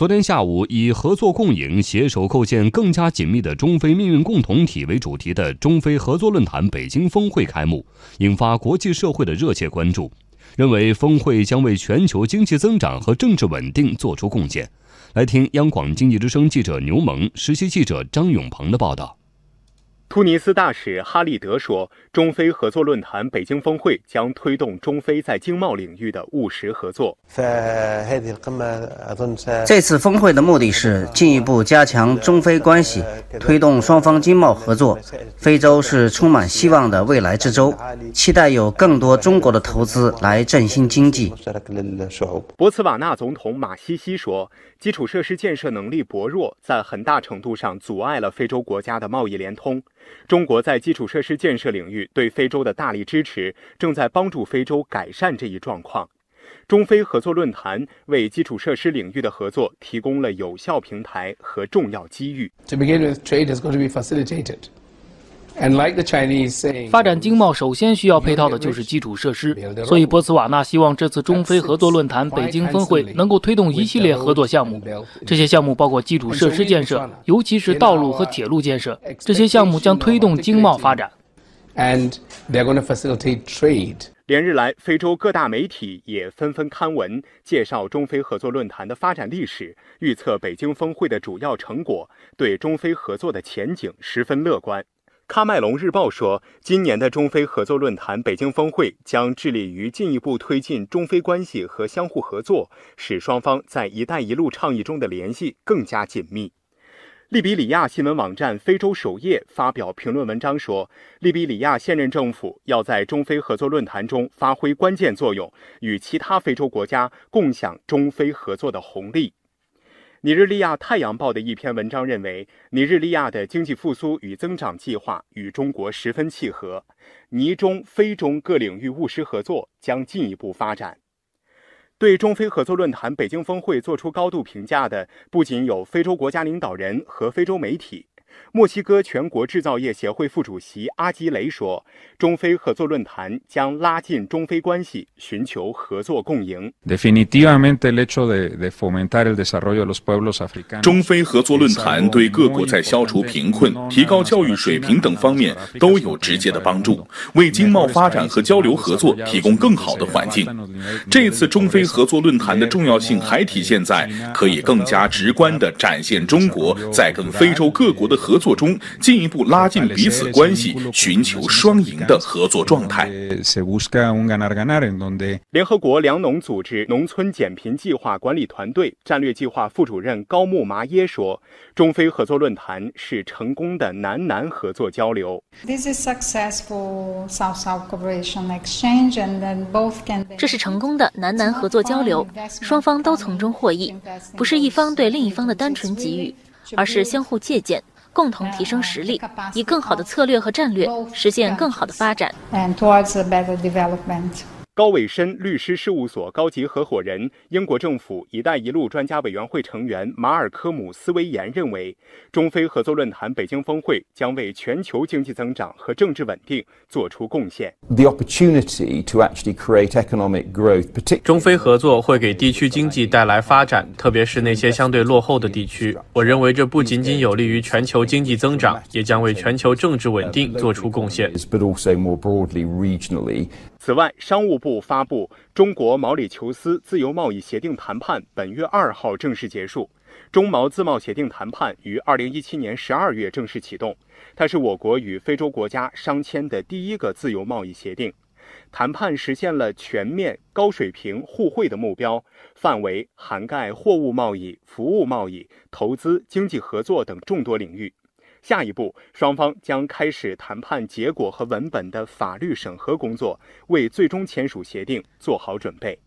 昨天下午，以“合作共赢，携手构建更加紧密的中非命运共同体”为主题的中非合作论坛北京峰会开幕，引发国际社会的热切关注。认为峰会将为全球经济增长和政治稳定作出贡献。来听央广经济之声记者牛萌、实习记者张永鹏的报道。突尼斯大使哈利德说：“中非合作论坛北京峰会将推动中非在经贸领域的务实合作。这次峰会的目的是进一步加强中非关系，推动双方经贸合作。非洲是充满希望的未来之洲，期待有更多中国的投资来振兴经济。”博茨瓦纳总统马西西说：“基础设施建设能力薄弱，在很大程度上阻碍了非洲国家的贸易联通。”中国在基础设施建设领域对非洲的大力支持，正在帮助非洲改善这一状况。中非合作论坛为基础设施领域的合作提供了有效平台和重要机遇。发展经贸首先需要配套的就是基础设施，所以波茨瓦纳希望这次中非合作论坛北京峰会能够推动一系列合作项目。这些项目包括基础设施建设，尤其是道路和铁路建设。这些项目将推动经贸发展。连日来，非洲各大媒体也纷纷刊文介绍中非合作论坛的发展历史，预测北京峰会的主要成果，对中非合作的前景十分乐观。喀麦隆日报说，今年的中非合作论坛北京峰会将致力于进一步推进中非关系和相互合作，使双方在“一带一路”倡议中的联系更加紧密。利比里亚新闻网站非洲首页发表评论文章说，利比里亚现任政府要在中非合作论坛中发挥关键作用，与其他非洲国家共享中非合作的红利。尼日利亚太阳报的一篇文章认为，尼日利亚的经济复苏与增长计划与中国十分契合，尼中、非中各领域务实合作将进一步发展。对中非合作论坛北京峰会作出高度评价的，不仅有非洲国家领导人和非洲媒体。墨西哥全国制造业协会副主席阿基雷说：“中非合作论坛将拉近中非关系，寻求合作共赢。”中非合作论坛对各国在消除贫困、提高教育水平等方面都有直接的帮助，为经贸发展和交流合作提供更好的环境。这次中非合作论坛的重要性还体现在可以更加直观地展现中国在跟非洲各国的合。作中进一步拉近彼此关系，寻求双赢的合作状态。联合国粮农组织农村减贫计划管理团队战略计划副主任高木麻耶说：“中非合作论坛是成功的南南合作交流。这是成功的南南合作交流，双方都从中获益，不是一方对另一方的单纯给予，而是相互借鉴。”共同提升实力，以更好的策略和战略实现更好的发展。高伟深律师事务所高级合伙人、英国政府“一带一路”专家委员会成员马尔科姆斯威延认为，中非合作论坛北京峰会将为全球经济增长和政治稳定做出贡献。中非合作会给地区经济带来发展，特别是那些相对落后的地区。我认为这不仅仅有利于全球经济增长，也将为全球政治稳定做出贡献。此外，商务部发布中国毛里求斯自由贸易协定谈判本月二号正式结束。中毛自贸协定谈判于二零一七年十二月正式启动，它是我国与非洲国家商签的第一个自由贸易协定。谈判实现了全面、高水平互惠的目标，范围涵盖货物贸易、服务贸易、投资、经济合作等众多领域。下一步，双方将开始谈判结果和文本的法律审核工作，为最终签署协定做好准备。